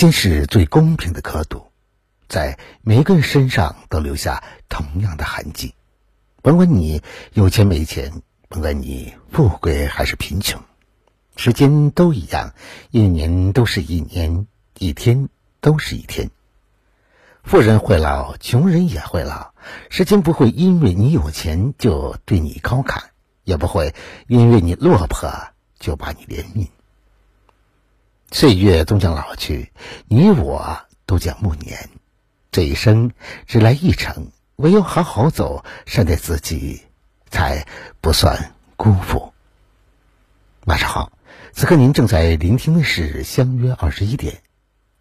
间是最公平的刻度，在每个人身上都留下同样的痕迹。甭管你有钱没钱，甭管你富贵还是贫穷，时间都一样，一年都是一年，一天都是一天。富人会老，穷人也会老。时间不会因为你有钱就对你高看，也不会因为你落魄就把你怜悯。岁月终将老去，你我都将暮年。这一生只来一程，唯有好好走，善待自己，才不算辜负。晚上好，此刻您正在聆听的是《相约二十一点》，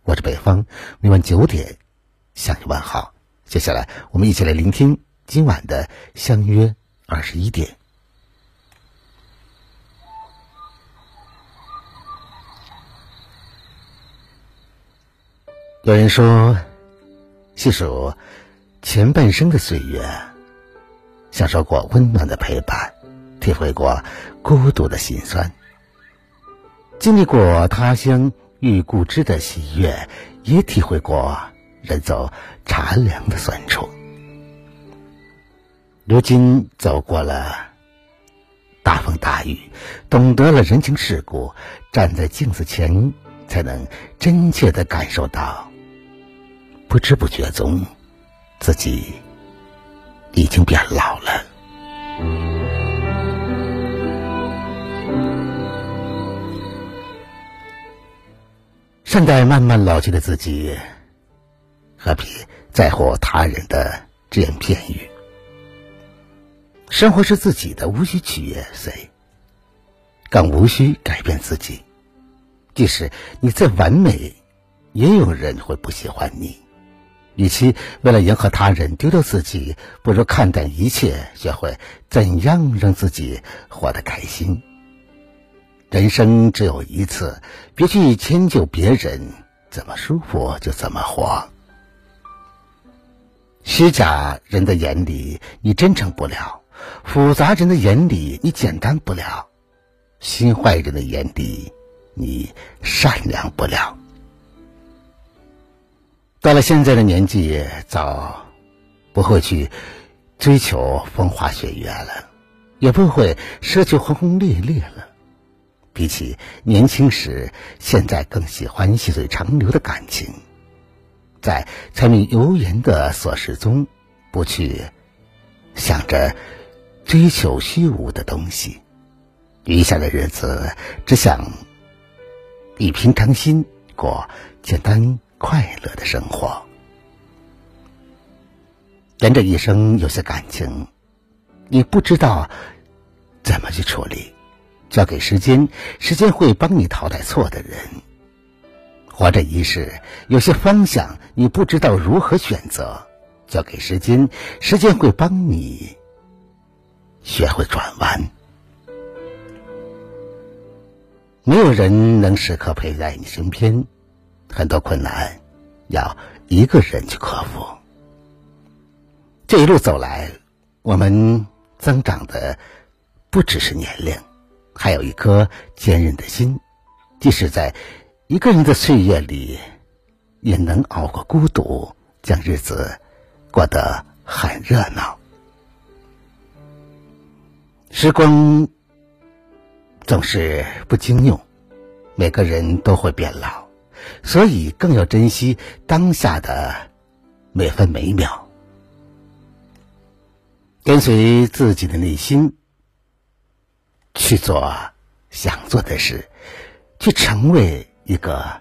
我是北方，每晚九点。向你问好，接下来我们一起来聆听今晚的相约二十一点。有人说，细数前半生的岁月，享受过温暖的陪伴，体会过孤独的心酸，经历过他乡遇故知的喜悦，也体会过。人走茶凉的酸楚，如今走过了大风大雨，懂得了人情世故，站在镜子前，才能真切的感受到，不知不觉中，自己已经变老了。善待慢慢老去的自己。何必在乎他人的只言片语？生活是自己的，无需取悦谁，更无需改变自己。即使你再完美，也有人会不喜欢你。与其为了迎合他人丢掉自己，不如看淡一切，学会怎样让自己活得开心。人生只有一次，别去迁就别人，怎么舒服就怎么活。虚假人的眼里，你真诚不了；复杂人的眼里，你简单不了；心坏人的眼里，你善良不了。到了现在的年纪，早不会去追求风花雪月了，也不会奢求轰轰烈烈了。比起年轻时，现在更喜欢细水长流的感情。在柴米油盐的琐事中，不去想着追求虚无的东西，余下的日子只想以平常心过简单快乐的生活。人这一生有些感情，你不知道怎么去处理，交给时间，时间会帮你淘汰错的人。活着一世，有些方向你不知道如何选择，交给时间，时间会帮你学会转弯。没有人能时刻陪在你身边，很多困难要一个人去克服。这一路走来，我们增长的不只是年龄，还有一颗坚韧的心，即使在。一个人的岁月里，也能熬过孤独，将日子过得很热闹。时光总是不经用，每个人都会变老，所以更要珍惜当下的每分每秒，跟随自己的内心去做想做的事，去成为。一个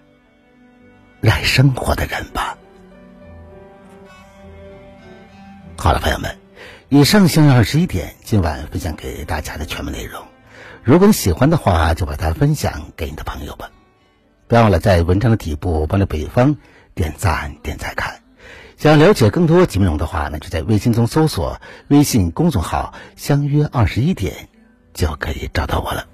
热爱生活的人吧。好了，朋友们，以上相二十一点，今晚分享给大家的全部内容。如果你喜欢的话，就把它分享给你的朋友吧。不要忘了在文章的底部帮着北方点赞、点赞看。想了解更多节目内容的话，那就在微信中搜索微信公众号“相约二十一点”，就可以找到我了。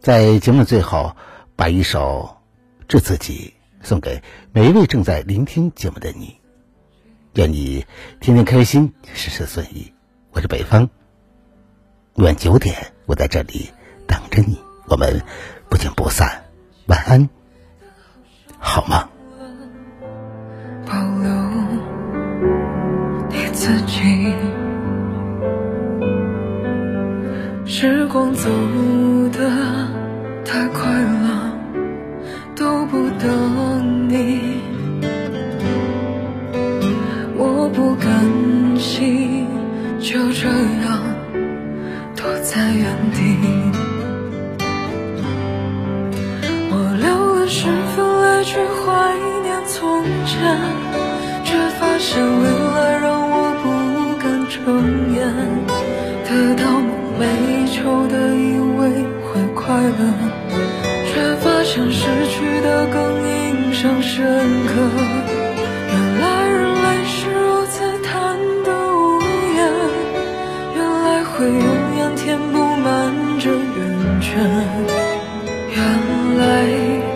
在节目的最后。把一首《致自己》送给每一位正在聆听节目的你，愿你天天开心，事事顺意。我是北方，晚九点我在这里等着你，我们不见不散。晚安。好吗？保留你自己时光走的太快了都不等你。我不甘心就这样。得到梦寐以求的以为会快乐，却发现失去的更印象深刻。原来人类是如此贪得无厌，原来会永远填不满这圆圈。原来。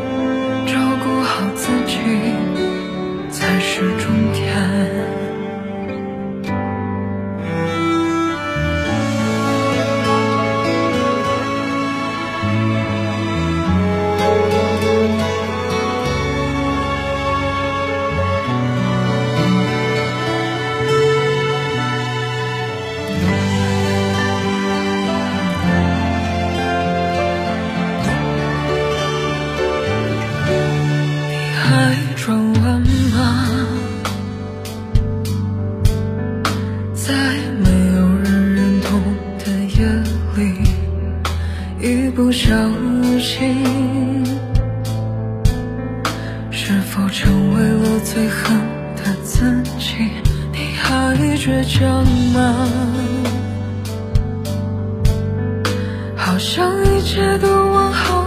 不小心，是否成为了最恨的自己？你还倔强吗？好像一切都往好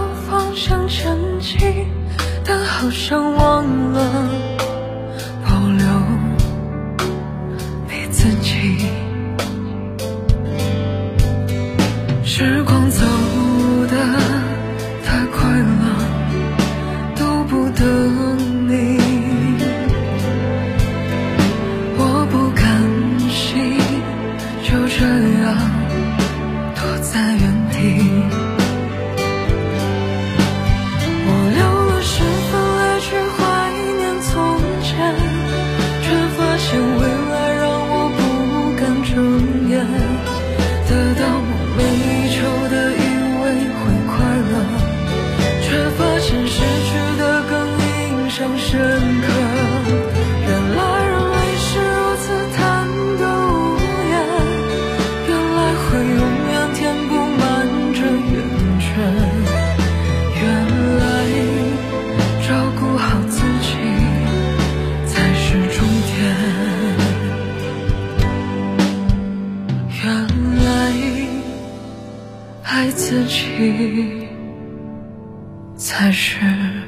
自己才是。